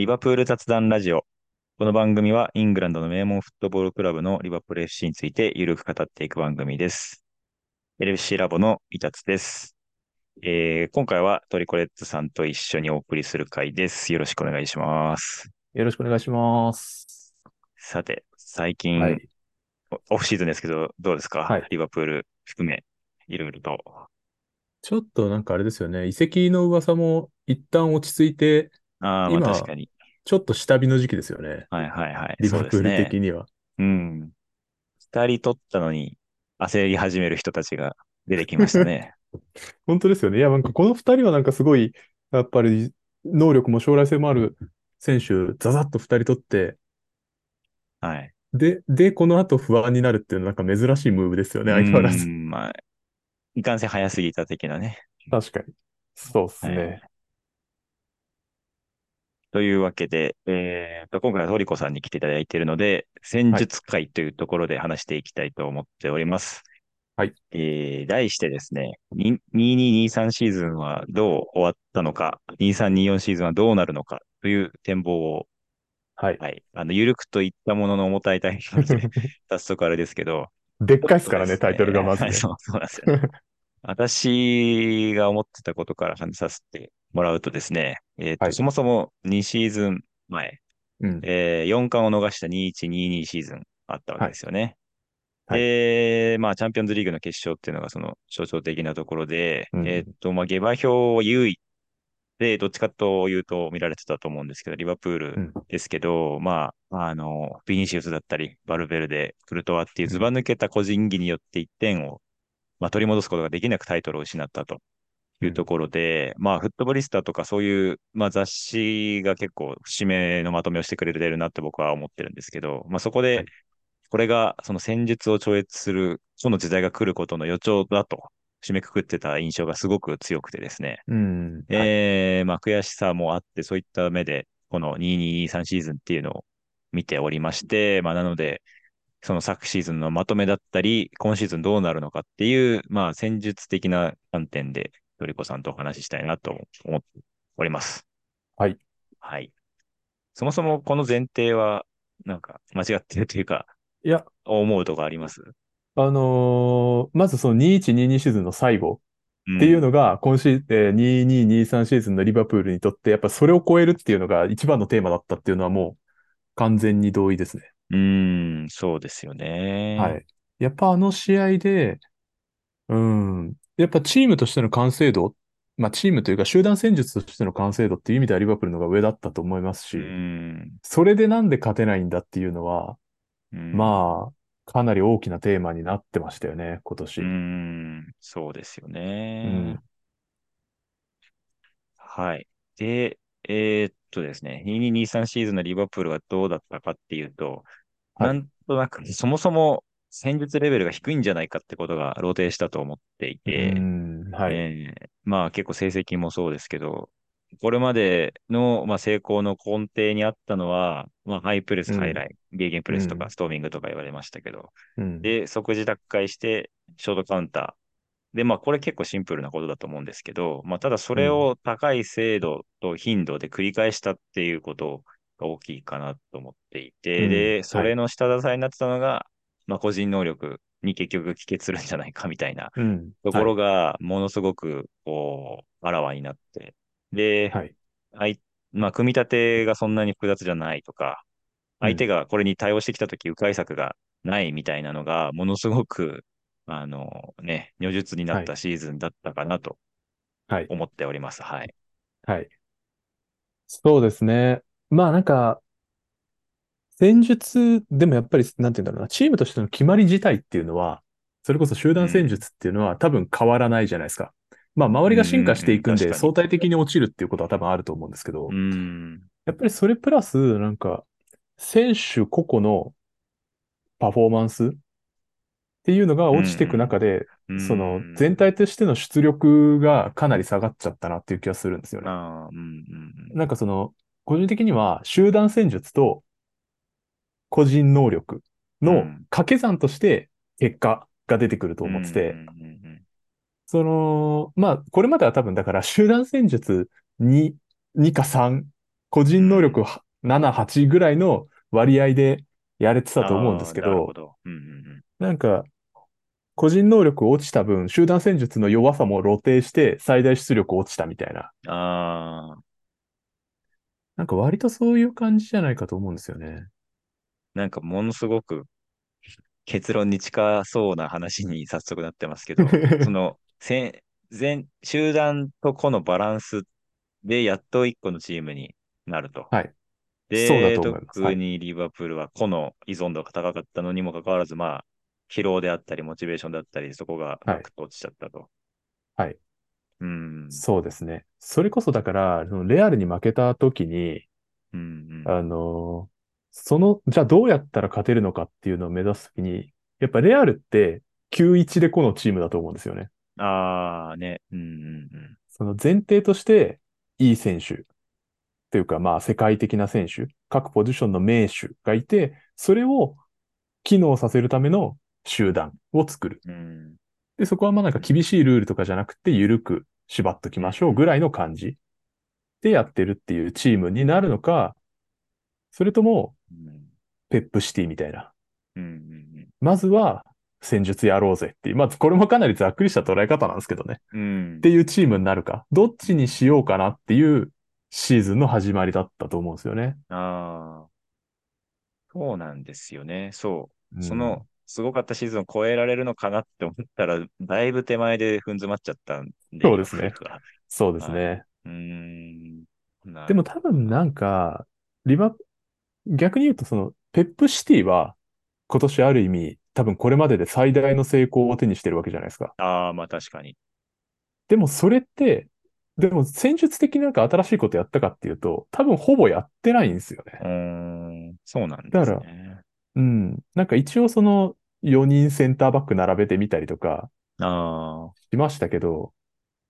リバプール雑談ラジオ。この番組はイングランドの名門フットボールクラブのリバプール FC についてゆるく語っていく番組です。LFC ラボのイタツです。えー今回はトリコレッツさんと一緒にお送りする回です。よろしくお願いします。よろしくお願いします。さて、最近、はい。オフシーズンですけど、どうですか、はいリバプール含め、いろいろと。ちょっとなんかあれですよね。移籍の噂も一旦落ち着いて、ああ、まあ今確かに。ちょっと下火の時期ですよね。はいはいはい。リバプール的には。うん。二人取ったのに焦り始める人たちが出てきましたね。本当ですよね。いや、なんかこの二人はなんかすごい、やっぱり能力も将来性もある選手、ザザッと二人取って、はい。で、で、この後不安になるっていうのはなんか珍しいムーブですよね、相変わらず。うん、まあ、いかんせん早すぎた的なね。確かに。そうですはいね。というわけで、えーと、今回はトリコさんに来ていただいているので、戦術会というところで話していきたいと思っております。はい。えー、題してですね、に2223シーズンはどう終わったのか、2324シーズンはどうなるのかという展望を、はい。はい、あの、ゆるくといったものの重たいタイトルで、早速あれですけど、でっかいですからね、タイトルがまずね。はいそう、そうなんですよね。私が思ってたことから話させてもらうとですね、えっと、はい。そもそも2シーズン前、うん。えー4冠を逃した2122シーズンあったわけですよね。はい。で、まあ、チャンピオンズリーグの決勝っていうのがその象徴的なところで、うんえっと、まあ、下馬評は優位で、どっちかというと見られてたと思うんですけど、リバプールうん。ですけど、まあ、あの、ビニシウスだったり、バルベルデ、クルトワっていうずば抜けた個人技によって1点を、まあ、取り戻すことができなくタイトルを失ったというところで、まあ、フットボリスタとかそういう、まあ、雑誌が結構節目のまとめをしてくれてるなって僕は思ってるんですけど、まあ、そこではい、これがその戦術を超越する、その時代が来ることの予兆だと締めくくってた印象がすごく強くてですね。うん。はい。えー、まあ悔しさもあって、そういった目で、この2223シーズンっていうのを見ておりまして、まあなので、その昨シーズンのまとめだったり、今シーズンどうなるのかっていう、まあ戦術的な観点で、トリコさんとお話ししたいなと思っております。はい。はい。そもそもこの前提は、なんか間違ってるというか、いや、思うとこあります？あのーまずその2122シーズンの最後っていうの、のが、今シーズン、えー2223シーズンのリバプールにとって、やっぱそれを超えるっていうのが一番のテーマだったっていうのはもう完全に同意ですね。うーん、そうですよね。はい。やっぱあの試合で、うん、やっぱチームとしての完成度、まあチームというか集団戦術としての完成度っていう意味ではリバプールの方が上だったと思いますうし、ん。それでなんで勝てないんだっていうのは、うんまあ、かなり大きなテーマになってましたよね、今年。うーん、そうですよね。うんはい。で、えーっとですね、2223シーズンのリバプールはどうだったかっていうと、はいなんとなく、そもそも戦術レベルが低いんじゃないかってことが露呈したと思っていて、うん、はい。えーまあ結構成績もそうですけど、これまでの、まあ、成功の根底にあったのは、まあ、ハイプレス、うんハイライン、ゲーゲンプレスとか、うん。ストーミングとか言われましたけど、うん、で、即時奪回して、ショートカウンター。で、まあ、これ結構シンプルなことだと思うんですけど、まあ、ただそれを高い精度と頻度で繰り返したっていうことが大きいかなと思っていて、うん。で、それの下支えになってたのが、まあ、個人能力に結局帰結するんじゃないかみたいなうん、ところが、ものすごく、こう、あらわになって、で、はい。あいまあ、組み立てがそんなに複雑じゃないとか、相手がこれに対応してきたとき、迂回策がないみたいなのが、ものすごく、あのね、如実になったシーズンだったかなとはい。思っております。はい。はい。そうですね。まあなんか、戦術でもやっぱり、なんて言うんだろうな、チームとしての決まり自体っていうのは、それこそ集団戦術っていうのは多分変わらないじゃないですか。まあ周りが進化していくんで相対的に落ちるっていうことは多分あると思うんですけどう、ん。やっぱりそれプラス、なんか、選手個々のパフォーマンスっていうのが落ちていく中で、うんその全体としての出力がかなり下がっちゃったなっていう気がするんですよね。なんかその、個人的には集団戦術と個人能力のうん掛け算として結果が出てくると思ってて、その、まあ、これまでは多分だから集団戦術2、2か3個うん。人能力は7、8ぐらいの割合でやれてたと思うんですけど、なんうんなんか、個人能力落ちた分、集団戦術の弱さも露呈して最大出力落ちたみたいな。あ、なんか割とそういう感じじゃないかと思うんですよね。なんかものすごく結論に近そうな話に早速なってますけど、そ の、せ全、集団と個のバランスでやっと一個のチームになると。はい。そうだで。特にリバプールは個の依存度が高かったのにもかかわらず、まあ、疲労であったり、モチベーションだったり、そこがはい。ガクッと落ちちゃったと。はい。うん。そうですね。それこそだから、レアルに負けた時に、うん、あのーその、じゃあどうやったら勝てるのかっていうのを目指すときに、やっぱレアルって9-1でこのチームだと思うんですよね。うん。ああ、ね。うん、うん、その前提として、いい選手というか、まあ世界的な選手、各ポジションの名手がいて、それを機能させるための集団を作る。うん。うん、で、そこはまあなんかうん、厳しいルールとかじゃなくて、緩く縛っときうん、ましょうぐらいの感じでやってるっていうチームになるのか、それとも、うん、ペップシティみたいな。うん、うん、まずは戦術やろうぜっていう。まずこれもかなりざっくりした捉え方なんですけどね。うん。っていうチームになるか。どっちにうんしようかなっていうシーズンの始まりだったと思うんですよね。ああ、そうなんですよね。そう。うん。その、すごかったシーズンを超えられるのかなって思ったら、だいぶ手前で踏ん詰まっちゃったんで、そうですね。そうですはい。ね。うーん。なでも。多分なんか、リバ、逆に言うとその、ペップシティは今年ある意味、多分これまでで最大の成功を手にしてるわけじゃないですか。ああ、まあ確かに。でもそれって、でも戦術的になんか新しいことやったかっていうと、多分ほぼやってないんですよね。うーん。そうなんでだから、すね。うん。なんか一応その4人センターバック並べてみたりとかあしましたけど、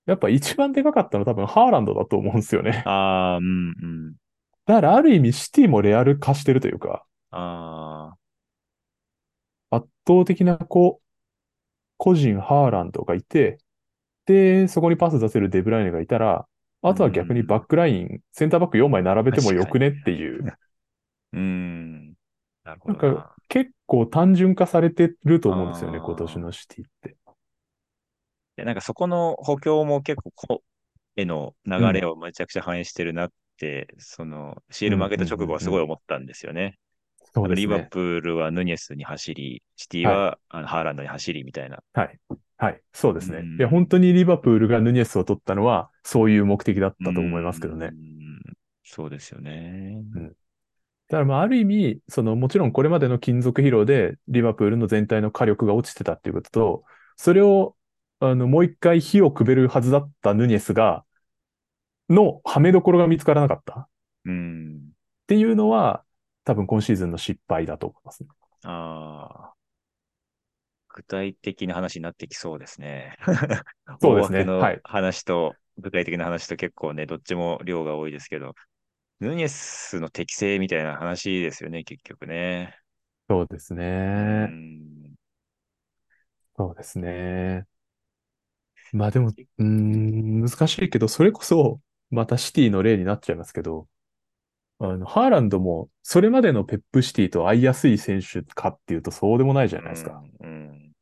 やっぱ一番でかかったのは多分ハーランドだと思うんですよね。あ、ああ、うん、うん。だからある意味シティもレアル化してるというか、ああ、圧倒的なこう、個人ハーランドがいて、で、そこにパス出せるデブライネがいたら、うあとは逆にバッん。クライン、センターバック4枚並べても。よくねっていう、うーん。なるほなんかどな。結構単純化されてると思うんですよね、今年。のシティって。で、なんかそこの補強も結構個への流うん、れをめちゃくちゃ反映してるなって、その、シール負うん、うん、けた直後はうん、うん。すごい思ったんですよね。なんかリバそうですね。プールはヌニェスに走り、シティはあのハーランドに走りみたいな。はい。はい。そうでうすね。いや、本ん。当にリバプールがヌニェスを取ったのは、そういう目的だっうたと思いますけどね。ん。そうですよね。うん。だからまあ、ある意味、その、もちろんこれまでの金属疲労で、リバプールの全体の火力が落ちてたっていうことと、それを、あの、もう一回火をくべるはずだったヌニェスが、の、はめどころが見つからなかったっうん。ていうのは、多分今シーズンの失敗だと思いますね。ああ、具体的な話になってきそうですね。大 そうですね。のい。話と具体的な話と結構ね、どっちも量が多いですけど、ヌニェスの適性みたいな話ですよね、結局ね。そうですね。ん。そうですね。まあでも、うーん、難しいけど、それこそ、またシティの例になっちゃいますけど、あの、ハーランドも、それまでのペップシティと合いやすい選手かっていうと、そうでもないじゃうないですか。ん、うん、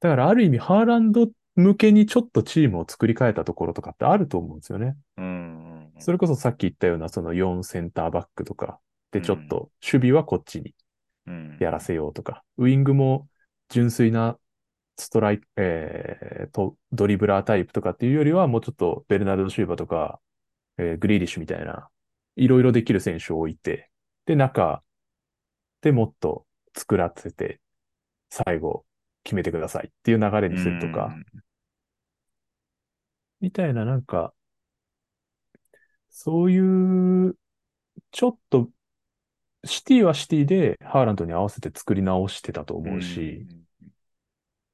だからある意味、ハーランド向けにちょっとチームを作り変えたところとかってあると思うんですよね。うん、それこそさっき言ったような、その4センターバックとか、で、ちょっうん、と守備はこっちにうん、やらせようとか、ウィングも純粋なストライク、えーと、ドリブラータイプとかっていうよりは、もうちょっとベルナルド・シューバーとか、えーグリーリッシュみたいな、いろいろできる選手を置いて、で、中でもっと作らせて、最後決めてくださいっていう流れうにするとか、ん、みたいななんか、そういう、ちょっと、シティはシティでハーランドに合わせて作り直してたとう思うし、ん。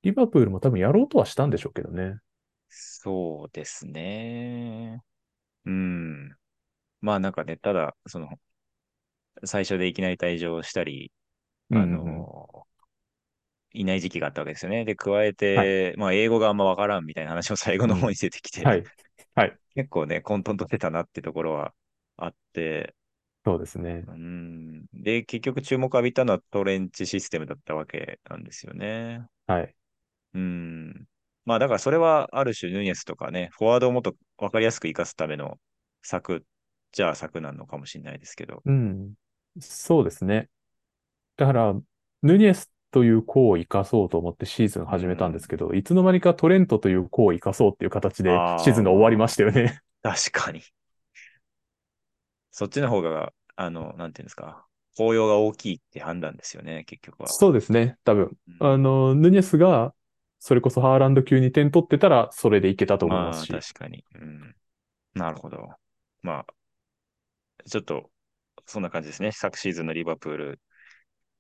リバプールも多分やろうとはしたんでしょうけどね。そうですね。うん。まあなんかね、ただ、その、最初でいきなり退場したり、うんあうんうん。の、いない時期があったわけですよね。で、加えはい。て、まあ英語があんまわからんみたいな話を最後うん。の方に出てきて、はい。はい。結構ね、混沌としてたなってところはあって、そうですね。うん。で、結局注目浴びたのはトレンチシステムだったわけなんですよね。はい。うん。まあだからそれはある種ヌニエスとかね、フォワードをもっと分かりやすく活かすための策じゃあ策なのかもしれないですけど。うん。そうですね。だから、ヌニエスという子を生かそうと思ってシーズン始めたんですけど、いつの間にかトレントという子を生かそうっていう形でシーズンが終わりましたよね。確かに。そっちの方が、あの、なんていうんですか、効用が大きいって判断ですよね、結局は。そうですね。多分。うんあの、ヌニエスが、それこそハーランド級に点取ってたら、それでいけたと思いまあ、ますし。確かに。うん。なるほど。まあ、ちょっと、そんな感じですね。昨シーズンのリバプール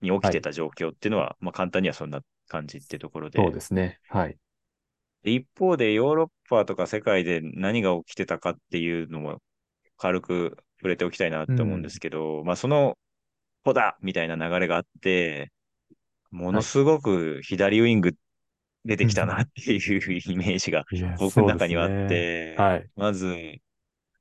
に起きてた状況っていうのは、まあ簡単にはそんな感じっていうところで。そうですね。はい。で一方でヨーロッパとか世界で何が起きてたかっていうのも軽く触れておきたいなって思うんですけど、まあその子だみたいな流れがあって、ものすごく左ウィング出てきたなっていうイメージが僕の中にはあっ。て、ねはい。まず、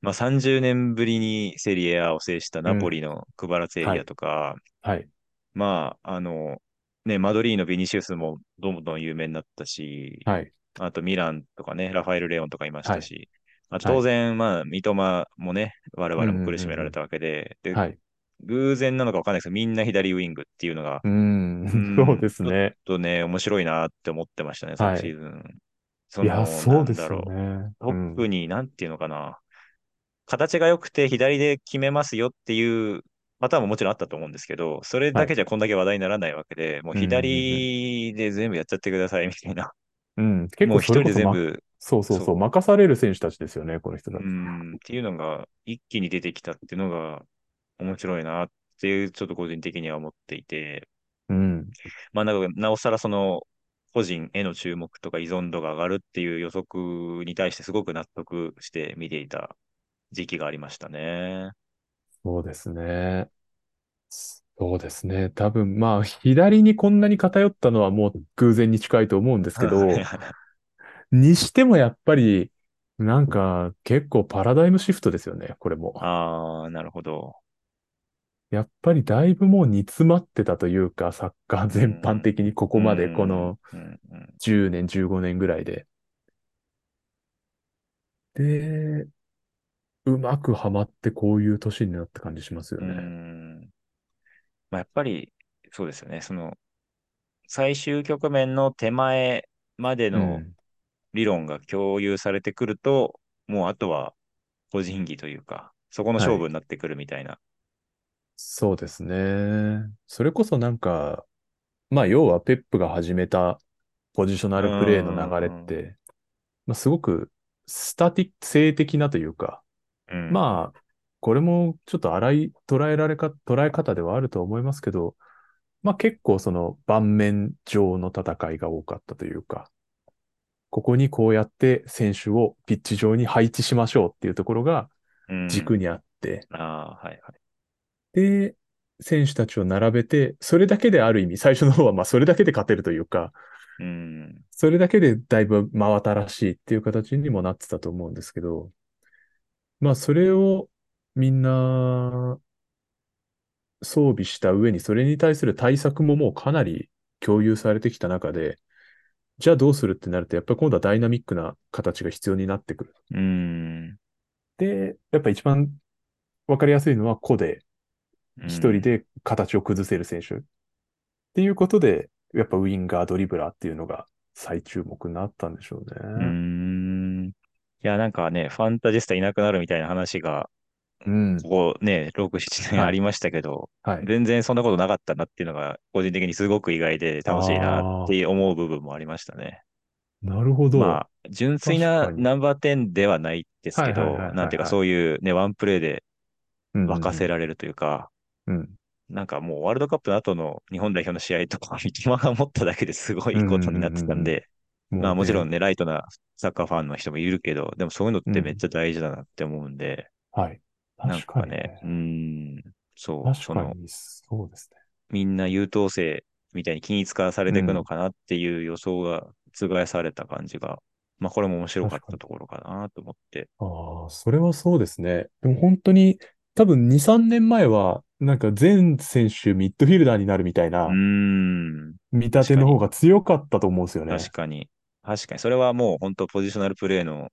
まあ、30年ぶりにセリエ A を制したナポリのクバラツエリアとか、はい。まあ、あの、ね、マドリーのビニシウスもどんどん有名になったし、はい。あとミランとかね、ラファエル・レオンとかいましたし、あ当然、まあ、三笘もね、我々も苦しめられたわけで、で、はい。偶然なのかわかんないですけど、みんな左ウィングっていうのが、うんん。そうですね。ちょっとね、面白いなって思ってましたね、はい昨シーズン。そいや、のそうですよなんだろうね。特に、なんていうのかな、形が良くて左で決めますよっていうパターンももちろんあったと思うんですけど、それだけじゃこんだけ話題にならないわけで、もう左で全部やっちゃってくださいみたいな。うん。うん。結もう一人で全部、そうそうそう、任される選手たちですよね、この人たうち。ん、っていうのが一気に出てきたっていうのが面白いなっていう、ちょっと個人的には思っていて、うん。まあ、なんかなおさらその、個人への注目とか依存度が上がるっていう予測に対してすごく納得して見ていた時期がありましたね。そうですね。そうですね。多分、まあ、左にこんなに偏ったのはもう偶然に近いと思うんですけど、にしてもやっぱり、なんか結構パラダイムシフトですよね、これも。ああ、なるほど。やっぱりだいぶもう煮詰まってたというか、サッカー全般的にここまでこのうんうんうん10年、15年ぐらいで。で、うまくはまってこういう年になった感じしますようね。んまあ、やっぱり、そうですよね。その、最終局面の手前までうのん。理論が共有されてくると、もうあとは個人技というか、そこの勝負になってくるみたいな。そうですね。それこそなんか、まあ要はペップが始めたポジショナルプレーの流れって、まあすごくスタティック性的なというか、うんまあ、これもちょっと荒い捉えられか、捉え方ではあると思いますけど、まあ結構その盤面上の戦いが多かったというか、ここにこうやって選手をピッチ上に配置しましょうっていうところがうん軸にあって、ああ、はいはい。で、選手たちを並べて、それだけである意味、最初の方はまあそれだけで勝てるというか、うん。それだけでだいぶ真新しいっていう形にもなってたと思うんですけど、まあそれをみんな装備した上にそれに対する対策ももうかなり共有されてきた中で、じゃあどうするってなると、やっぱり今度はダイナミックな形が必要になってくる。うん。で、やっぱ一番わかりやすいのは個で一人で形を崩せる選手。っていうことで、やっぱウィンガー、ドリブラーっていうのが最注目になったんでしょうね。うん。いや、なんかね、ファンタジスタいなくなるみたいな話が、うん。ここね、6、7年はいありましたけど、はい。全然そんなことなかったなっていうのが、個人的にすごく意外で楽しいなって思う部分もありましたね。なるほど。まあ、純粋なナンバー10ではないですけどはいはいはいはいは、いなんていうかそういうね、ワンプレーで沸かせられるというか、うん。なんかもうワールドカップの後の日本代表の試合とか、三笘が持っただけですごいことになってたんで、まあもちろんね。ね、ライトなサッカーファンの人もいるけど、でもそういうのってめっちゃ大事だなって思うんで、はい。なん確かねね、。うーん、そう、確その、かに、そうですね。みんな優等生みたいに均一化されていくのかなっていう予想が覆された感じが、まあこれも面白かったところかなと思って。ああ、それはそうですね。でも本当に多分2、3年前は、なんか全選手ミッドフィルダーになるみたいなん。見立ての方が強かったと思うんですよね。確かに。確かに。それはもう本当ポジショナルプレーの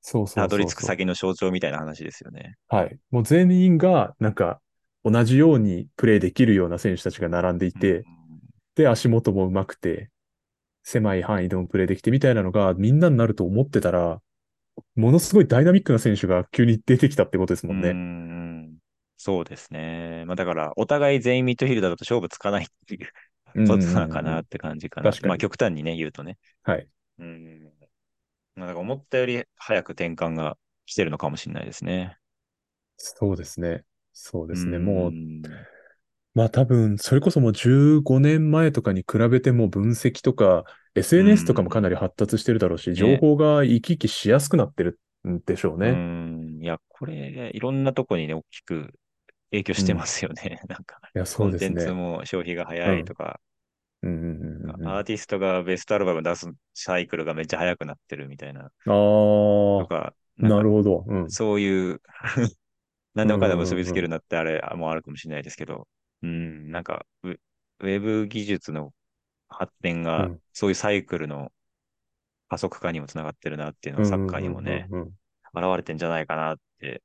そうそたうそうそう。どり着く先の象徴みたいな話ですよね。はい。もう全員が、なんか、同じようにプレーできるような選手たちが並んでいうんて、で、足元も上手くて、狭い範囲でもプレーできてみたいなのがみんなになると思ってたら、ものすごいダイナミックな選手が急に出てきたってことですもんね。ん。そうですね。まあだから、お互い全員ミッドフィルダーだと勝負つかないっていううんことなのかなって感じかな。確かにまあ極端にね、言うとね。はい。うん。まあだから思ったより早く転換が来てるのかもしれないですね。そうですね。そうですね。んもう、まあ多分、それこそもう15年前とかに比べても分析とか、SNS とかもかなり発達してるだろうし、情報が行き来しやすくなってるんでしょううね。ん。いや、これ、いろんなとこにね、大きく影響してますよね。なんか、いや、コそうですンテンツね。も消費が早いとか、うんうんうんうんうん。あアーティストがベストアルバム出すサイクルがめっちゃ早くなってるみたいな、あとー、か、なんかなるほど。うん。そういう、何でもかんでも結びつけるうんなってあれもあるかもしれないですけど、うん、なんかウ、ウェブ技術の発展うがん、そういうサイクルの加速化にもつながってるなっていうのうんはサッカーにもね、うんうんうん現れてんじゃないかなって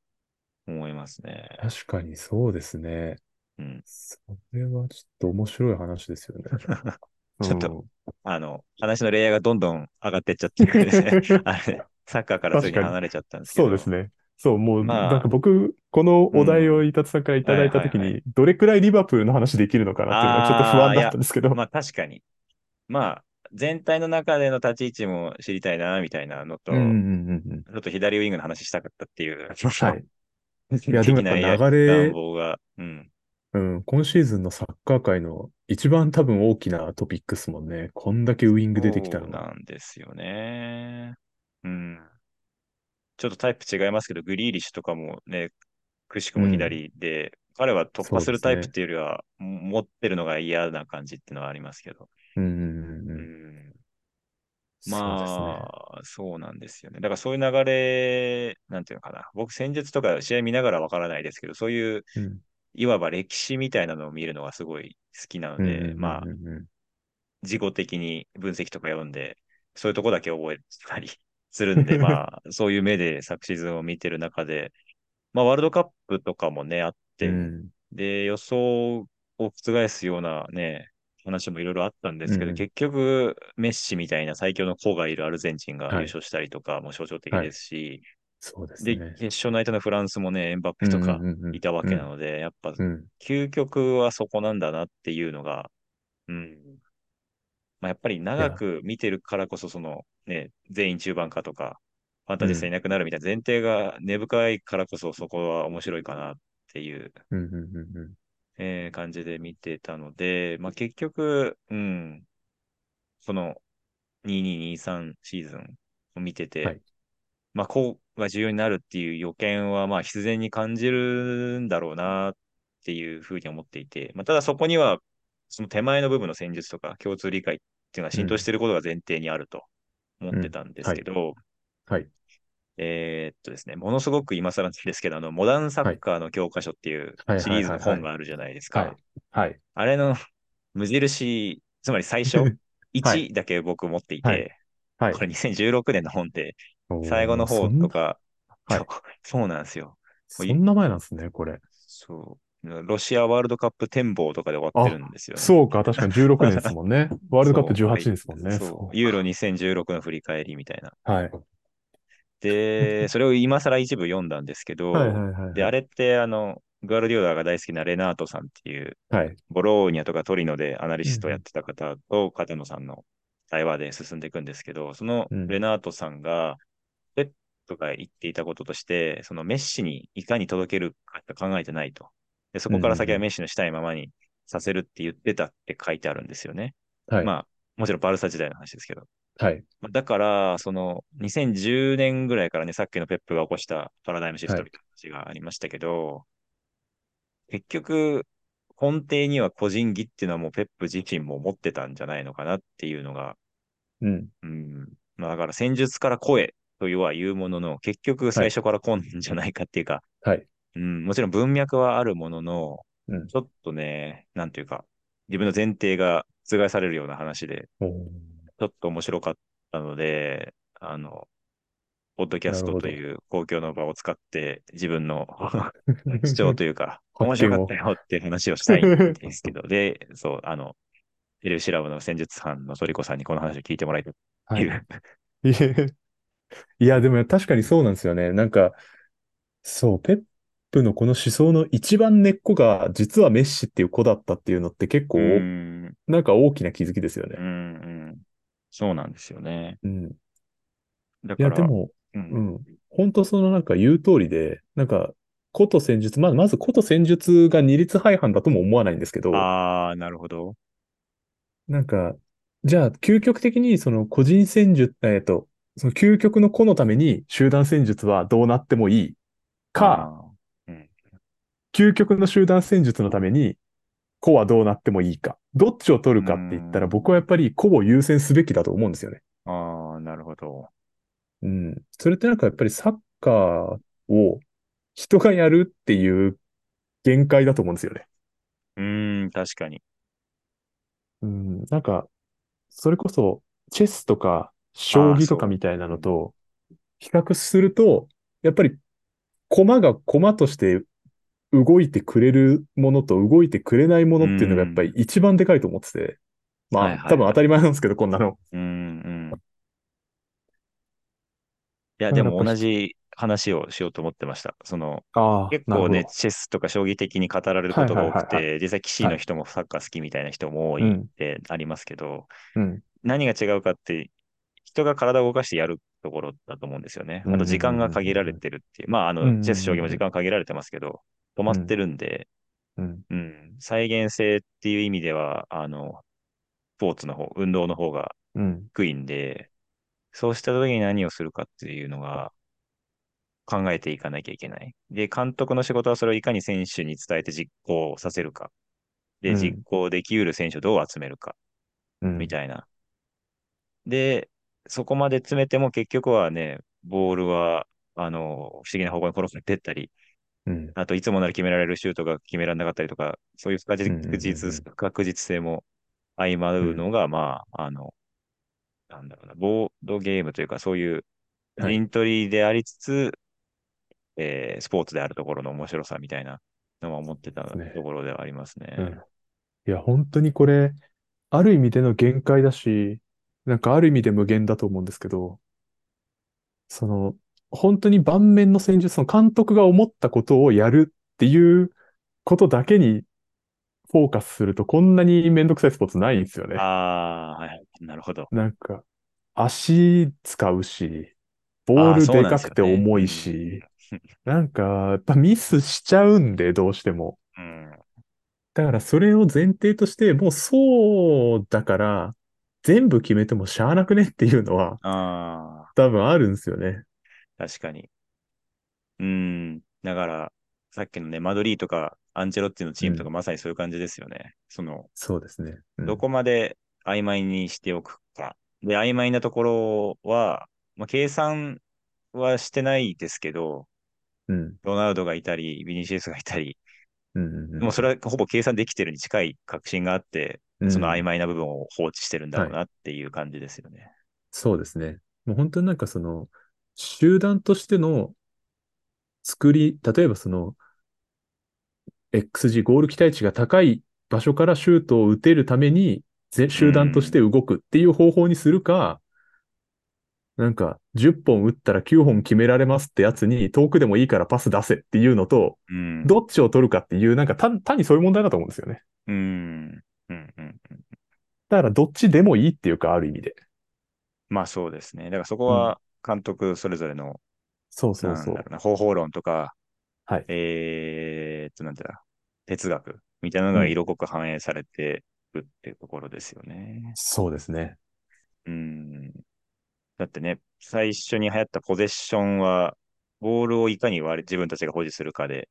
思いますね。確かにそうですね。うん。それはちょっと面白い話ですよね。ちょっとうんあの、話のレイヤーがどんどん上がってっちゃってるんでねあれ、サッカーからすぐに離れちゃったんですけど。そうですね。そう、もう、まあなんか僕、このお題を伊達さんからいただいたときはいはいに、どれくらいリバプールの話できるのかなっていうのがちょっと不安だったんですけど。まあ確かに。まあ、全体の中での立ち位置も知りたいな、みたいなのと、うんうんうんうん。ちょっと左ウィングの話したかったっていう、はい。いやでもやっぱ流れうん。うん、今シーズンのサッカー界の一番多分大きなトピックスもんね。こんだけウイング出てきたそうのが。なんですよね。うん。ちょっとタイプ違いますけど、グリーリッシュとかもね、くしくも左で、彼は突破するタイプっていうよりは、持ってるのが嫌な感じっていうのはありますけど。うんうんうんううん。ん。そうですね。まあ、そうなんですよね。だからそういう流れ、なんていうのかな。僕、戦術とか試合見ながらわからないですけど、そういう、うんいわば歴史みたいなのを見るのがすごい好きなので、うんうんうんうんまあ、自己的に分析とか読んで、そういうとこだけ覚えたりするんで、まあ、そういう目で昨シーズンを見てる中で、まあ、ワールドカップとかもね、あって、うんで、予想を覆すようなね、話もいろいろあったんですけど、うん結局、メッシみたいな最強の子がいるアルゼンチンがはい。優勝したりとかも象徴的ですし、で、そうですね。決勝の相手のフランスもね、エンバペとかうんうんうんうん。いたわけなので、やっぱ、うん。究極はそこなんだなっていうのが、うん。まあ、やっぱり長く見てるからこそ、そのね、全員中盤かとか、ファンタジスタいなくなるみたいな前提が根深いからこそ、そこは面白いかなっていう、うんうんうんうんえー感じで見てたので、まあ、結局、うん、その2223シーズンを見てて、はい。まあ、こうが重要になるっていう予見は、まあ、必然に感じるんだろうなっていうふうに思っていて、まあ、ただそこには、その手前の部分の戦術とか共通理解っていうのは浸透していることが前提にあると思ってたんですけど、はい。えーっとですね、ものすごく今更ですけど、あの、モダンサッカーの教科書っていうはいシリーズの本があるじゃないですはいか。。はい。あれの無印、つまり最初、はい1だけ僕持っていて、はいはいこれ2016年の本で、最後の方とか、はいそうそうなんですよ。そんな前なんですね、これ。そう。ロシアワールドカップ展望とかで終わってるんですよね。そうか、確かに16年ですもんね。ワールドカップそう18年ですもんね。そう。ユーロ2016の振り返りみたいな。はい。で、それを今更一部読んだんですけど、はいはいはいはい。で、あれって、あの、グアルディオラが大好きなレナートさんっていう、はい。ボローニャとかトリノでアナリストやってた方と片野さんの対話で進んでいくんですけど、そのうんレナートさんが、ペットが言っていたこととして、そのメッシにいかに届けるかって考えてないと。でそこから先はメッシのしたいままにさせるって言ってたって書いてあるんですよね。はい。まあ、もちろんバルサ時代の話ですけど。はい。まあだから、その2010年ぐらいからね、さっきのペップが起こしたパラダイムシフトみたいな話がありましたけど、結局、根底には個人技っていうのはもうペップ自身も持ってたんじゃないのかなっていうのが、うん。うん。まあだから戦術から声というは言うものの、結局最初から来んじゃないかっていうか、はい。うん、もちろん文脈はあるものの、うん。ちょっとね、なんていうか、自分の前提が覆されるような話で、ちょっと面白かったので、あの、ポッドキャス。トという公共の場を使って自分の 主張というか、面白かった。よっていう話をしたいんですけど、で、そう、あの、エルシラブの戦術班のトリコさんにこの話を聞いてもらいたいってはい。いや、でも確かにそうなんですよね。なんか、そう、ペップのこの思想の一番根っこが、実はメッシっていう子だったっていうのって結構、ん、なんか大きな気づきですようね。ん、うん。そうなんですよね。うん。いや、でも、うん。うん。本当そのなんか言う通りで、なんか、古都戦術、まあ、まず古都戦術が二律背反だとも思わないんですけど、ああ、なるほど。なんか、じゃあ、究極的にその個人戦術、えっと、その究極の個のために集団戦術はどうなってもいいか、ああ、うん、究極の集団戦術のために個はどうなってもいいか。どっちを取るかって言ったら僕はやっん。ぱり個を優先すべきだと思うんですよね。ああ、なるほど。うん。それってなんかやっぱりサッカーを人がやるっていう限界だと思うんですよね。うーん、確かに。うん。なんか、それこそチェスとか将棋とかそみたいなのと比較すると、やっぱり駒が駒として動いてくれるものと動いてくれないものっていうのがやっぱりん。一番でかいと思ってて、はいまあ多分当たりはいはい。前なんですけど、こんなの。うーん、うん。いや、でも同じ話をしようと思ってました。その、ああ、結構ね。チェスとか将棋的に語られるはいことがはいはいはい。多くて、実際棋士はい。の人もサッカー好きみたいな人も多いっうん、てありますけど、うん、何が違うかって、人が体を動かしてやるところだと思うんですよね。うん、あとうん、時間が限られうん、てるっていう。まあ、あの、うん、チェス、将棋もうん、時間限られてますけど、止まうん、ってるんで、うん、うん、再現性っていう意味では、あの、スポーツの方、運動の方がうん、低いんで、そうした時に何をするかっていうのが考えていかなきゃいけない。で、監督の仕事はそれをいかに選手に伝えて実行させるか。で、実うん、行できうる選手をどう集めるか。うん、みたいな。で、そこまで詰めても結局はね、ボールは、あの、不思議な方向に転がってったり、うん、あといつもなら決められるシュートが決められなかったりとか、そういう不確うん、う実、確実性も相まうん、うのが、まあ、あの、なんだろうな、ボードゲームというか、そういうはい。陣取りでありつつ、えースポーツであるところの面白さみたいなのは思ってた。ところではありますうん。ね。いや、本当にこれ、ある意味での限界だし、なんかある意味で無限だと思うんですけど、その、本当に盤面の戦術、その監督が思ったことをやるっていうことだけにフォーカスすると、こんなにめんどくさいスポーツないんですよね。ああ、はい、なるほど。なんか、足使うし、ボールででかくて。重いうん。し、なんか、やっぱミスしちゃうんで、どうしても。うん。だからそれを前提として、もうそうだから、全部決めてもしゃあなくねっていうのはああ、多分あるんですよね。確かに。うん。だから、さっきのね、マドリーとかアンチェロッティのチームとかうん。まさにそういう感じですよね。その、そうですね。うどん。こまで曖昧にしておくか。で、曖昧なところは、まあ、計算はしてないですけど、うん。ロナウドがいたり、ビニシウスがいたり、うん。うん。もうそれはほぼ計算できてるに近い確信があって、その曖うん。昧な部分を放置してるんだはい。ろうなっていう感じですよね。そうですね。もう本当になんかその、集団としての作り、例えばその、XG、ゴール期待値が高い場所からシュートを打てるために、集団としてん。動くっていう方法にするか、なんか、10本打ったら9本決められますってやつに、遠くでもいいからパス出せっていうのと、うん。どっちを取るかっていう、なんか単、単にそういう問題だと思うんですよね。うん。うん。うん。だから、どっちでもいいっていうか、ある意味で。まあそうですね。だからそこうん。は監督それぞれの、そうそうそう。なんだろうな、方法論とか、はい。えーっと、なんていうの、哲学みたいなのうん。が色濃く反映されてるっていうところですよね。そうですね。うん。だってね、最初に流行ったポゼッションは、ボールをいかに我自分たちが保持するかで、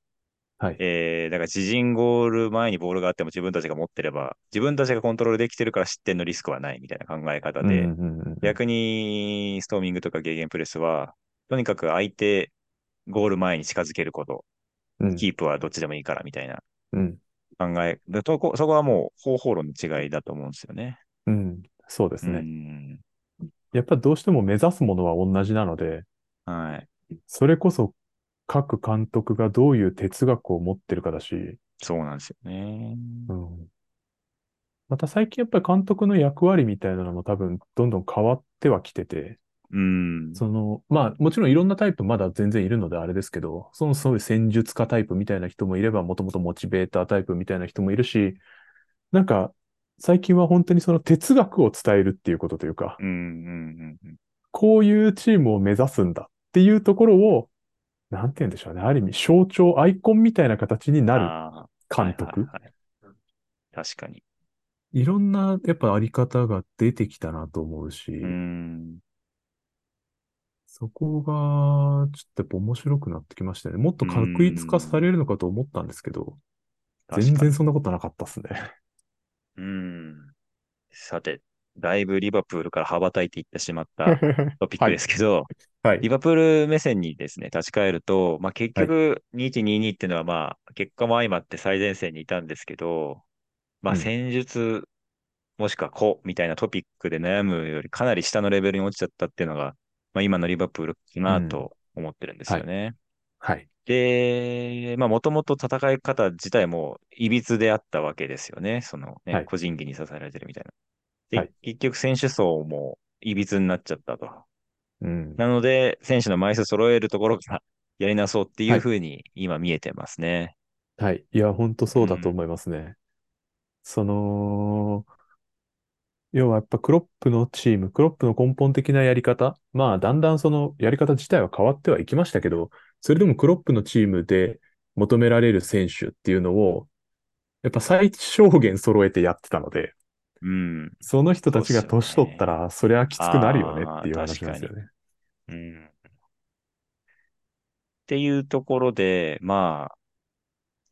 はい。えー、だから自陣ゴール前にボールがあっても自分たちが持ってれば、自分たちがコントロールできてるから失点のリスクはないみたいな考え方うん、で、うん、うん。うん逆にストーミングとかゲーゲンプレスは、とにかく相手ゴール前に近づけること。うん。キープはどっちでもいいからみたいなうん。考え、でとこそこはもう方法論の違いだと思うんですよね。うん。そうでうすね。ん。やっぱりどうしても目指すものは同じなので、はい。それこそ各監督がどういう哲学を持ってるかだし、そうなんですよね。うん。また最近やっぱり監督の役割みたいなのも多分どんどん変わってはきてて、うん。その、まあもちろんいろんなタイプまだ全然いるのであれですけど、そのそういう戦術家タイプみたいな人もいれば、もともとモチベータータイプみたいな人もいるし、なんか最近は本当にその哲学を伝えるっていうことというか、うん。うん。うん。こういうチームを目指すんだっていうところを、なんて言うんでしょうね。ある意味象徴、アイコンみたいな形になるああ、はいはい監督。はい。確かに。いろんなやっぱあり方が出てきたなと思ううし、ん。そこがちょっとやっぱ面白くなってきましたね。もっとう確一化さん。れるのかと思ったんですけど、全。然そんなことなかったっすね。うん。さて、だいぶリバプールから羽ばたいていってしまった トピックではい。すけど、はい。リバプール目線にですね、立ち返ると、まあ結はい。局2-1-2-2っていうのはまあ結果も相まって最前線にいたんですけど、まあうん。戦術もしくは個みたいなトピックで悩むよりかなり下のレベルに落ちちゃったっていうのが、まあ今のリバプールかうん。なと思ってるんですはい。よね。はい。で、まあもともと戦い方自体も歪であったわけですよね。そのね、はい。個人技に支えられてるみたいな。で、はい。結局選手層も歪になっちゃったと。うん。なので、選手の枚数揃えるところからやりなそうっていはい。うふうに今見えてますね。はい。いや、本当うん。そうだと思いますね。その、要はやっぱクロップのチーム、クロップの根本的なやり方、まあだんだんそのやり方自体は変わってはいきましたけど、それでもクロップのチームで求められる選手っていうのを、やっぱ最小限揃えてやってたので、うん。その人たちが年取ったね。ら、そりゃきつくなるよねっていう。話なんですよね。うん。っていうところで、まあ、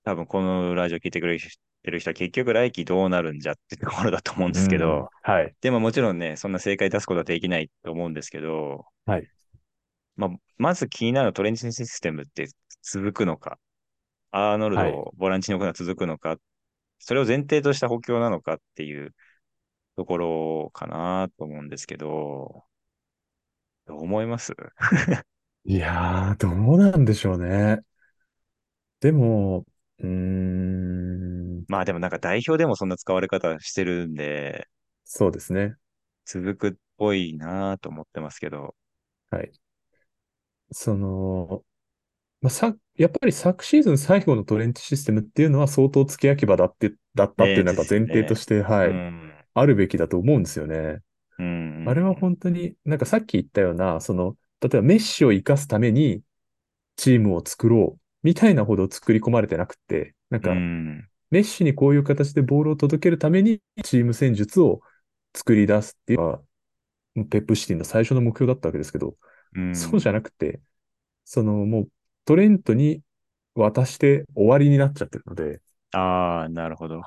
多分このラジオ聞いてくれてる人は結局来季どうなるんじゃってところだと思うんでうん。すけど、はい。でももちろんね、そんな正解出すことはできないと思うんですけど、はい。まあ、まず気になるトレンチシステムって続くのか、アーノルドはい。をボランチに置くのは続くのか、それを前提とした補強なのかっていうところかなと思うんですけど、どう思います？いやー、どうなんでしょうね。でも、うーん、まあでもなんか代表でもそんな使われ方してるんで、そうですね。続くっぽいなと思ってますけど。はい。その、まあ、さ、やっぱり昨シーズン最後のトレンチシステムっていうのは相当付け焼き場だって、だったっていうのはやっぱ前提と。して、うはい、ん。あるべきだと思うんですよね。うん、あれはうん、本当に、なんかさっき言ったような、その、例えばメッシを生かすためにチームを作ろう、みたいなほど作り込まれてなくて、なんか、ん、メッシにこういう形でボールを届けるためにチーム戦術を作り出すっていうのは、ペップシティの最初の目標だったわけですけど、うん。そうじゃなくて、そのもうトレントに渡して終わりになっちゃってるので、ああ、なるほど。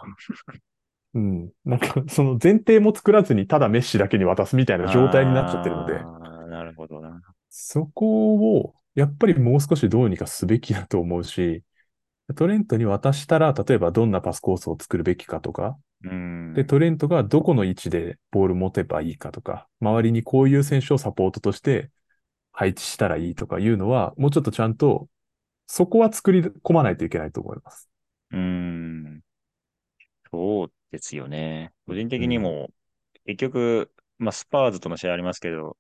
うん。なんか、その前提も作らずに、ただメッシだけに渡すみたいな状態になっちゃってるので、ああ、なるほどな。そこを、やっぱりもう少しどうにかすべきだと思うし、トレントに渡したら、例えばどんなパスコースを作るべきかとか、うで、ん、トレントがどこの位置でボール持てばいいかとか、周りにこういう選手をサポートとして配置したらいいとかいうのは、もうちょっとちゃんと、そこは作り込まないといけないと思います。うん。そうですよね。個人うん。的にも、結局、まあ、スパーズとの試合ありますけど、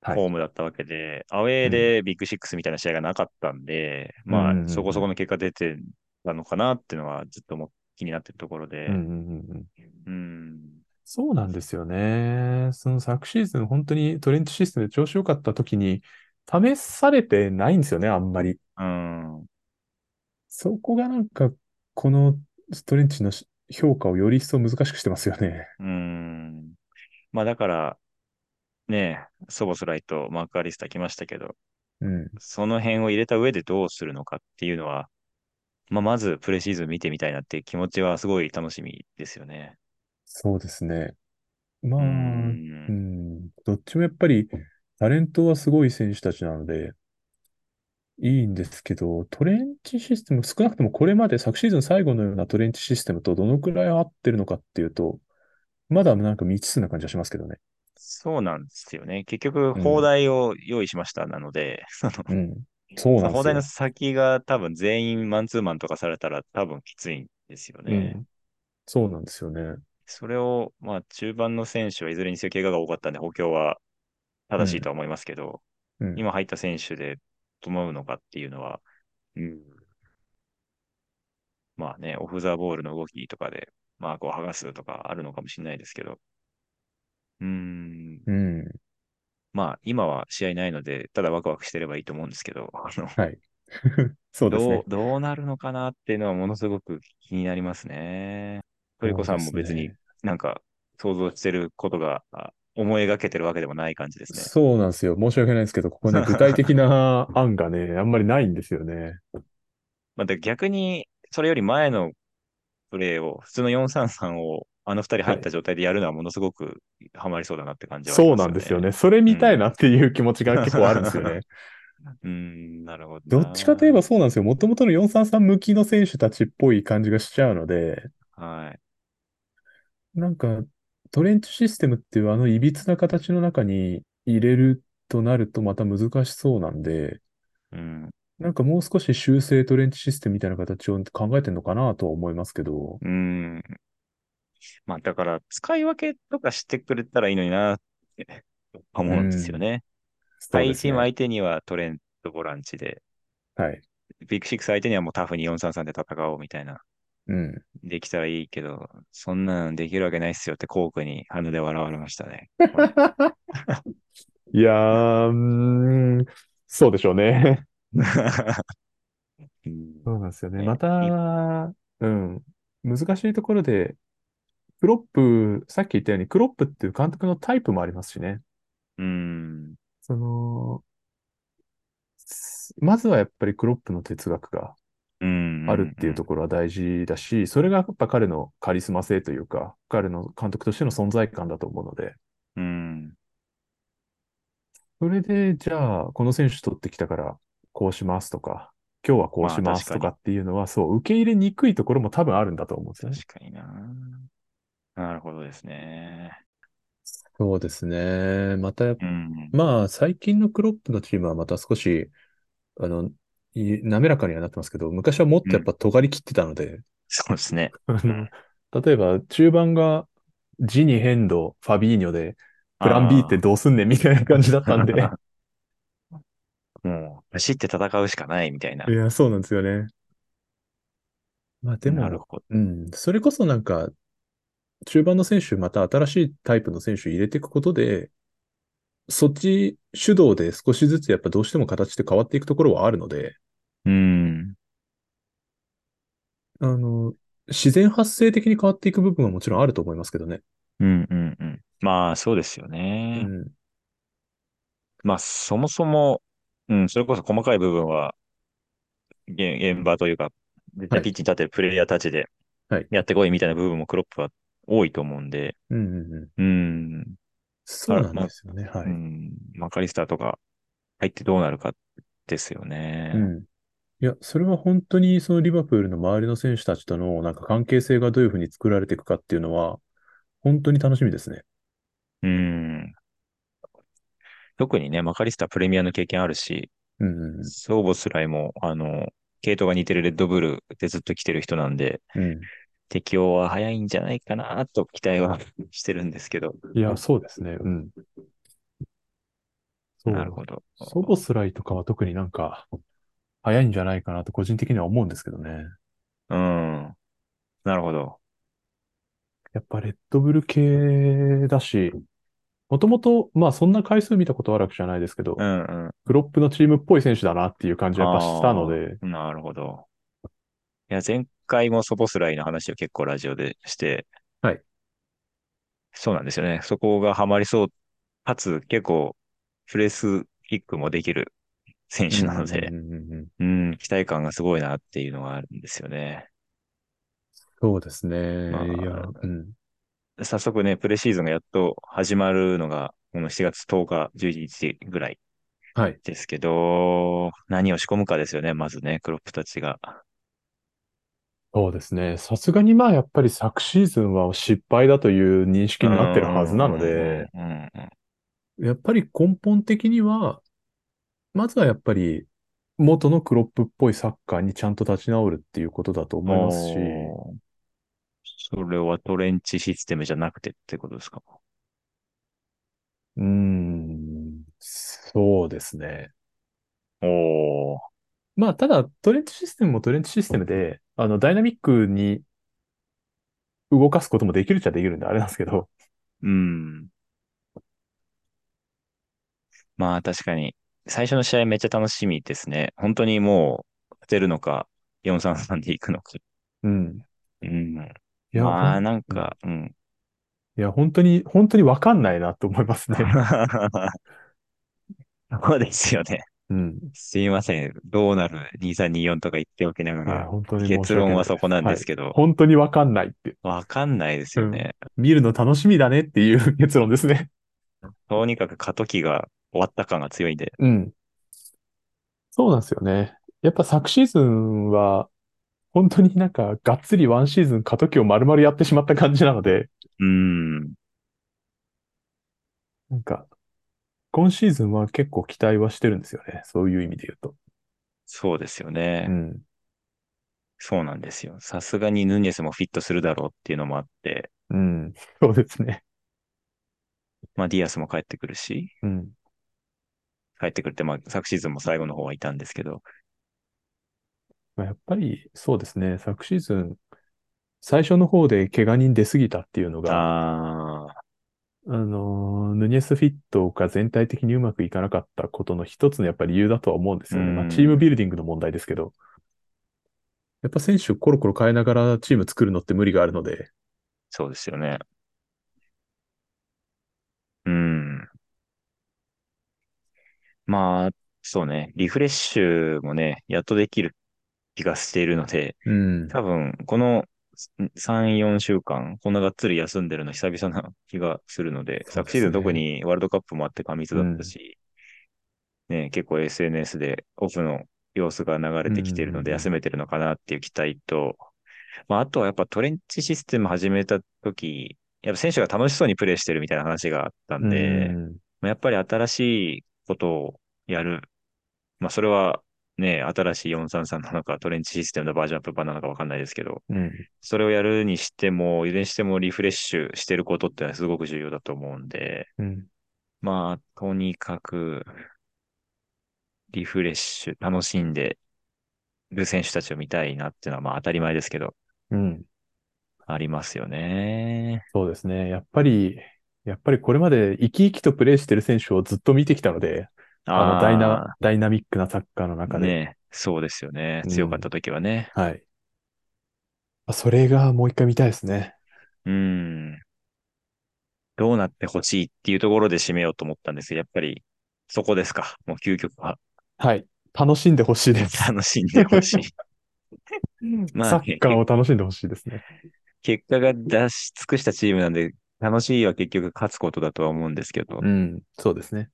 はい。ホームだったわけで、アウェーうん。でビッグシックスみたいな試合がなかったんで、うん、まあ。そこそこの結果出てたのかなっていうのはずっとも気になってるところで、そうなんですよね。その昨シーズン、本当にトレンチシステムで調子良かった時に、試されてないんですよね、あんまり。うん、そこがなんか、このストレンチのし評価をより一層難しくしてますよね。うん。まあ、だから、ね、ソボスライとマーク・アリスタ来ましたけど、うん。その辺を入れた上でどうするのかっていうのは、まあ、まずプレシーズン見てみたいなっていう気持ちはすごい楽しみですよね。そうですね。まあ、うん。ん、どっちもやっぱり、タレントはすごい選手たちなので、いいんですけど、トレンチシステム、少なくともこれまで昨シーズン最後のようなトレンチシステムとどのくらい合ってるのかっていうと、まだなんか未知数な感じがしますけどね。そうなんですよね。結局、放うん。題を用意しましたなので、その、うん。そうその放題のなんですよ。先が多分全員マンツーマンとかされたら多分きついんですよね。うん。そうなんですよね。それを、まあ、中盤の選手はいずれにせよ怪我が多かったんで補強はうん。正しいとは思いますけど、うん。今入った選手で整うのかっていうのは、うん、まあね、オフザボールの動きとかで、マークを剥がすとかあるのかもしれないですけど、うん、うん。まあ今は試合ないので、ただワクワクしてればいいと思うんですけど、あの、はい。そうですどう、ね。どうなるのかなっていうのはものすごく気になりますね。トリコさんも別にね。なんか想像してることがあ思い描けてるわけでもない感じですね。そうなんですよ。申し訳ないですけど、ここね、具体的な案がね、あんまりないんですよね。まあ、で逆に、それより前のプレーを、普通の433をあの二人入はい。った状態でやるのはものすごくハマりそうだなって感じはありそう。なんですよね。それ見たいなうん。っていう気持ちが結構あるんですよね。うん、なるほどどっちかといえな。ばそうなんですよ。もともとの433向きの選手たちっぽい感じがしちゃうので、はい。なんか、トレンチシステムっていうあの歪な形の中に入れるとなるとまた難しそうなんで、うん。なんかもう少し修正トレンチシステムみたいな形を考えてるのかなとは思いますけど、うん。まあ、だから、使い分けとかしてくれたらいいのになってう思うんですよん、ね。ハイチーム。相手にはトレントボランチで、はい。ビッグシックス相手にはもうタフに433で戦おうみたいな。うん。できたらいいけど、そんなのできるわけないっすよってコークに鼻で笑われましたね。いやー、そうでしょうね。うん、そうなんですよね。また、うん。難しいところで、クロップ、さっき言ったように、クロップっていう監督のタイプもありますしね。うん、その、すまずはやっぱりクロップの哲学がうん、あるっていうところは大事だし、それがやっぱ彼のカリスマ性というか、彼の監督としての存在感だと思うので、うん。それで、じゃあ、この選手取ってきたから、こうしますとか、今日はこうまあしま。すとかっていうのは、そう、受け入れにくいところも多分あるんだと思うんですよね。確かにな。なるほどですね。そうですね。また、うん、まあ、最近のクロップのチームはまた少し、あの、い滑らかにはなってますけど、昔はもっうん。とやっぱ尖り切ってたので、そうですね。例えば中盤がジニ、ヘンド、ファビーニョで、プラン B ってあどうすんねんみたいな感じだったんで。あ。もう、走って戦うしかないみたいな。いや、そうなんですよね。まあでも、なるほど。うん、それこそなんか、中盤の選手、また新しいタイプの選手入れていくことで、そっち主導で少しずつやっぱどうしても形って変わっていくところはあるので、うん、あの、自然発生的に変わっていく部分はもちろんあると思いますけどね。うん、うん、うん。まあ、そうですよね。うん。まあ、そもそも、うん、それこそ細かい部分は、現現場というか、実はい。際ピッチに立ってるプレイヤーたちではい。やってこいみたいな部分もクロップは多いと思うんで、うんうんうん。うん、そうなんですよね。はい。うん、マカリスターとか入ってどうなるかですよね。うん。いや、それは本当にそのリバプールの周りの選手たちとのなんか関係性がどういうふうに作られていくかっていうのは、本当に楽しみですね。うん、特にね、マカリスタープレミアの経験あるし、うんソーボスライも、あの、系統が似てるレッドブルでずっと来てる人なんで、うんうん。適応は早いんじゃないかなと期待はしてるんですけど。いや、そうですね。うん。そう。なるほど。ソボスライとかは特になんか早いんじゃないかなと個人的には思うんですけどね。うん。なるほど。やっぱレッドブル系だし、もともと、まあそんな回数見たことあるわけじゃないですけど、うんうん。クロップのチームっぽい選手だなっていう感じはやっぱしたのあで、あ、なるほど。いや、前回もソボスライの話を結構ラジオでして、はい。そうなんですよね。そこがハマりそう。かつ、結構、プレスキックもできる選手なので、んうん期待感がすごいなっていうのがあるんですよね。そうですまね。いや、あ、うん。早速ね、プレシーズンがやっと始まるのが、この7月10日、11日ぐらい。はい。ですけど、何を仕込むかですよね、まずね、クロップたちが。そうですね。さすがにまあやっぱり昨シーズンは失敗だという認う識になってるはずなので。やっぱり根本的には、まずはやっぱり元のクロップっぽいサッカーにちゃんと立ち直るっていうことだと思いますし、それはトレンチシステムじゃなくてってことですか？うーん、そうですね。おー、まあただトレンチシステムもトレンチシステムで、あのダイナミックに動かすこともできるっちゃできるんであれなんですけど、うん。まあ確かに、最初の試合めっちゃ楽しみですね。本当にもう、勝てるのか、4-3-3で行くのか。うん。うん。いや、ほまあん、うん。なんか、うん。いや、本当に、本当にわかんないなと思いますね。そうですよね。うん。すいません。どうなる？2324とか言っておきながら、結論。はそこなんはい。ですけど、本当にわかんないって。わかんないですうん。よね。見るの楽しみだねっていう結論ですね。とにかく過渡期が終わった感が強いんで。うん。そうなんですよね。やっぱ昨シーズンは、本当になんか、がっつりワンシーズン過渡期を丸々やってしまった感じなので、うーん。なんか、今シーズンは結構期待はしてるんですよね。そういう意味で言うと。そうですよね。うん。そうなんですよ。さすがにヌニェスもフィットするだろうっていうのもあって、うん。そうですね。まあディアスも帰ってくるし、うん。帰ってくるって、まあ昨シーズンも最後の方はいたんですけど、まあ、やっぱりそうですね。昨シーズン、最初の方で怪我人出すぎたっていうのが、あのー、ヌニェスフィットが全体的にうまくいかなかったことの一つのやっぱり理由だとは思うんですよね。まあ、チームん、ビルディングの問題ですけど、やっぱ選手コロコロ変えながらチーム作るのって無理があるので、そうですよね。うーん。まあ、そうね。リフレッシュもね、やっとできる気がしているので、うん、多分、この3、4週間、こんながっつり休んでるの久々な気がするので、昨シーズン特。にワールドカップもあって過密だったうん、し、ね、結構 SNS でオフの様子が流れうん、うてきているので休ん、めてるのかなっていう期待と、まあ、あとはやっぱトレンチシステム始めた時、やっぱ選手が楽しそうにプレーしてるみたいな話があったうんで、ん、まあやっぱり新しいことをやる。まあそれはね、新しい433なのかトレンチシステムのバージョンアップ版なのかわかんないですけど、うん、それをやるにしても、いずれにしてもリフレッシュしてることってのはすごく重要だと思うんで、うん、まあとにかくリフレッシュ楽しんでる選手たちを見たいなっていうのはまあ当たり前ですけど、うん。ありますよね。そうですね。やっぱり、やっぱりこれまで生き生きとプレーしてる選手をずっと見てきたので、あのダイナ、ダイナミックなサッカーの中で。ね、そうですよね。うん。強かった時はね。はい。それがもう一回見たいですね。うん。どうなってほしいっていうところで締めようと思ったんですけど、やっぱりそこですか。もう究極は。はい。楽しんでほしいです。楽しんでほしい。まあサッカーを楽しんでほしいですね。結果が出し尽くしたチームなんで、楽しいは結局勝つことだとは思うんですけど。うん。そうですね。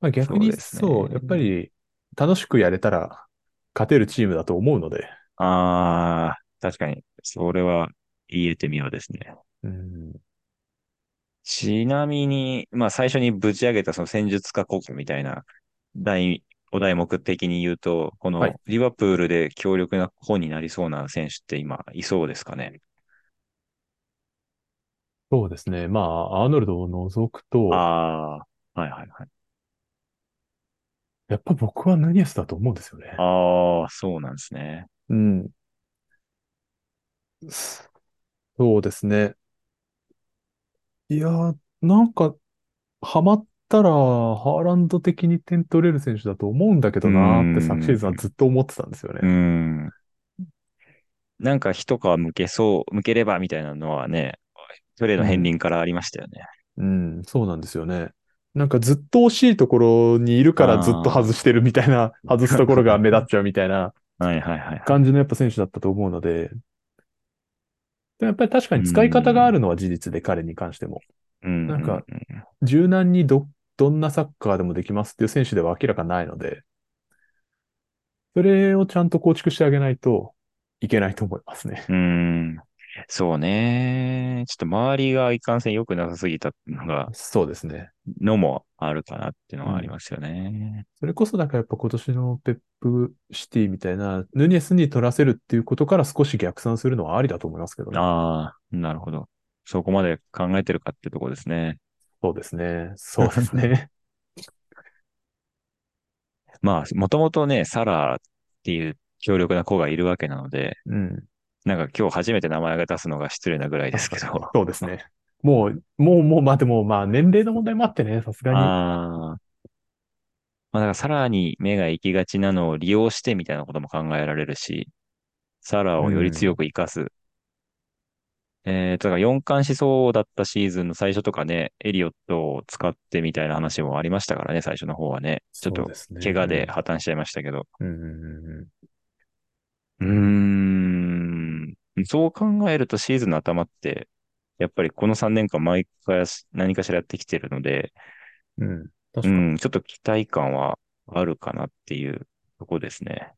まあ、逆にそうですそう、やっぱね。り楽しくやれたら勝てるチームだと思うので。ああ、確かに。それは言えてみようですね。うん。ちなみに、まあ最初にぶち上げたその戦術家国みたいな題、お題目的に言うと、こはい。のリバプールで強力な方になりそうな選手って今いそうですかね？そうですね。まあ、アーノルドを除くと、ああ、はいはいはい。やっぱ僕はヌニエスだと思うんですよね。ああ、そうなんですね。うん。そうですね。いやー、なんか、ハマったら、ハーランド的に点取れる選手だと思うんだけどなーって昨シーん、ズンはずっと思ってたんですようーね。ん。なんか一皮向けそう、向ければみたいなのはね、プレーの片うん。鱗からありましたよね。うん、そうなんですよね。なんかずっと惜しいところにいるからずっと外あしてるみたいな、外すところが目立っちゃうみたいなあ、はいはいはいはい。感じのやっぱ選手だったと思うので、でもやっぱり確かに使い方があん、るのは事実で彼に関しても。なんかうん。柔軟にどどんなサッカーでもできますっていう選手では明らかないので、それをちゃんと構築してあげないといけないと思いますね。うーん。そうね。ちょっと周りがいかんせん良くなさすぎたのが、そうですね。のもあるかなっていうのはありますよね。それこそだからやっぱ今年のペップシティみたいな、ヌニエスに取らせるっていうことから少し逆算するのはありだと思いますけどね。ああ、なるほど。そこまで考えてるかってとこですね。そうですね。そうですね。まあ、もともとね、サラーっていう強力な子がいるわけなので、うん。なんか今日初めて名前が出すのが失礼なぐらいですけど。そうですね。もう、もう、もう、まあでも、まあ年齢の問題もあってね、さすがに。ああ。まあ、だからサラーに目が行きがちなのを利用してみたいなことも考えられるし、サラーをより強く活かす。えーと、だから4冠しそうだったシーズンの最初とかね、エリオットを使ってみたいな話もありましたからね、最初の方はね。ちょっと怪我で破綻しちゃいましたけど。うんうんうんうん。うーん。そう考えるとシーズンの頭って、やっぱりこの3年間毎回何かしらやってきてるので、うん。確かに。うん、ちょっと期待感はあるかなっていうとこですね。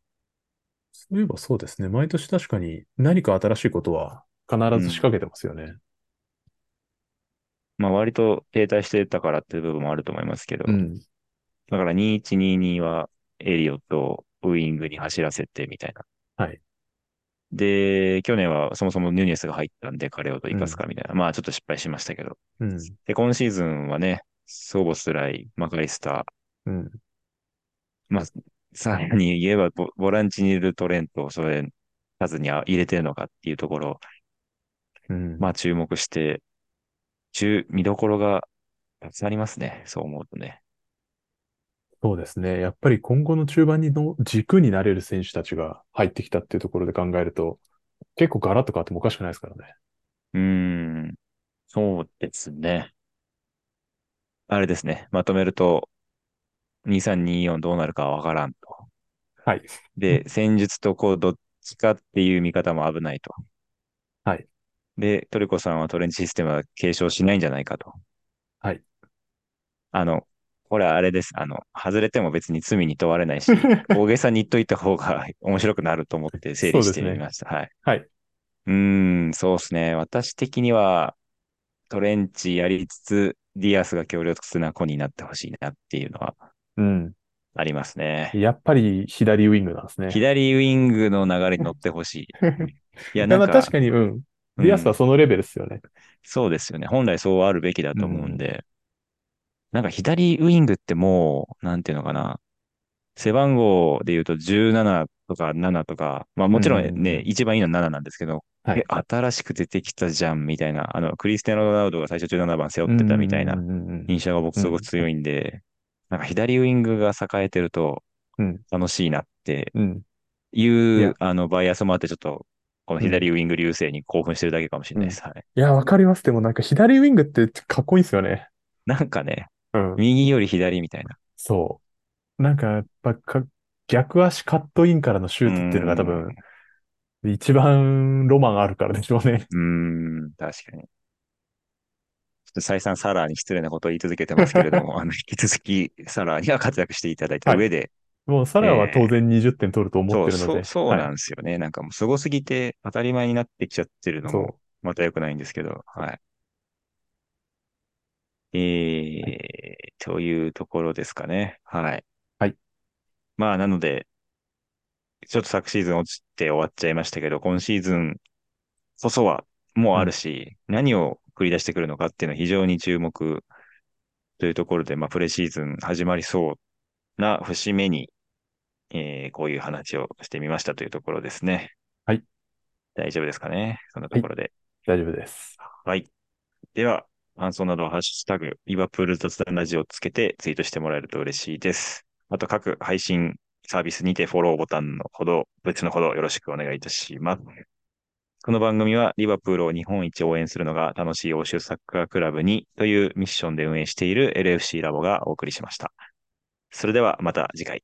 そういえばそうですね。毎年確かに何か新しいことは必ず仕掛けてますよね。まあ割と停滞してたからっていう部分もあると思いますけど、うん。だから2122はエリオットをウイングに走らせてみたいな。はい。で、去年はそもそもニュニエスが入ったんで彼をどう生かすかみたいな。まあちょっと失敗しましたけど。うん。で、今シーズンはね、ソーボスライ、マカリスター、うん。まあ、さらに言えばボ、ボランチにいるトレントをそれ、数に入れてるのかっていうところを、うん。まあ注目して、中、見どころがたくさんありますね。そう思うとね。そうですね。やっぱり今後の中盤にの軸になれる選手たちが入ってきたっていうところで考えると、結構ガラッと変わってもおかしくないですからね。うーん。そうですね。あれですね。まとめると、2324どうなるかはわからんと。はい。で、戦術とこう、どっちかっていう見方も危ないと。はい。で、トリコさんはトレントシステムは継承しないんじゃないかと。はい。あの、これはあれです。あの、外れても別に罪に問われないし、大げさに言っといた方が 面白くなると思って整理してみました。はい。はい。うーん、そうですね。私的には、トレントやりつつ、ディアスが強力な子になってほしいなっていうのはうん。ありますね。やっぱり左ウィングなんですね。左ウィングの流れに乗ってほしい。いや、なんか、まあ確かに、うん。ディアスはそのレベルですよね。そうですよね。本来そうあるべきだと思うんで、なんか左ウィングってもう、なんていうのかな。背番号で言うと17とか7とか、まあもちろんね、うんうんうん一番いいのは7なんですけど、はいえ、新しく出てきたじゃんみたいな、あの、クリスティアーノ・ロナウドが最初17番背負ってたみたいなうんうんうんうん印象が僕すごく強いんで、なんか左ウィングが栄えてるとうん楽しいなってうん。いいうや、あの、バイアスもあってちょっと、この左ウィング流星に興奮してるだけかもしれないです。はい。いや、わかります。でもなんか左ウィングってかっこいいですよね。なんかね、うん。右より左みたいな。そう。なんかやっぱか逆足カットインからのシュートっていうのが多分一番ロマンあるからでしょうね。うーん、確かに。ちょっと再三サラーに失礼なことを言い続けてますけれども、あの、引き続きサラーには活躍していただいた上で、もうサラは当然20点取ると思ってるので。そう、そうはいなんですよね。なんかもう凄すぎて当たり前になってきちゃってるのも、また良くないんですけど、はい。えー、というところですかね。はい。はい。まあ、なので、ちょっと昨シーズン落ちて終わっちゃいましたけど、今シーズンこそはもうあるし、何を繰り出してくるのかっていうのは非常に注目というところで、まあ、プレシーズン始まりそうな節目に、えーこういう話をしてみましたというところですね。はい。大丈夫ですかね？そんなところで。大丈夫です。はい。では、感想などはハッシュタグ、リバプール雑談ラジオをつけてツイートしてもらえると嬉しいです。あと各配信サービスにてフォローボタンのほど、別のほどよろしくお願いいたします。この番組はリバプールを日本一応援するのが楽しい欧州サッカークラブにというミッションで運営している LFC ラボがお送りしました。それではまた次回。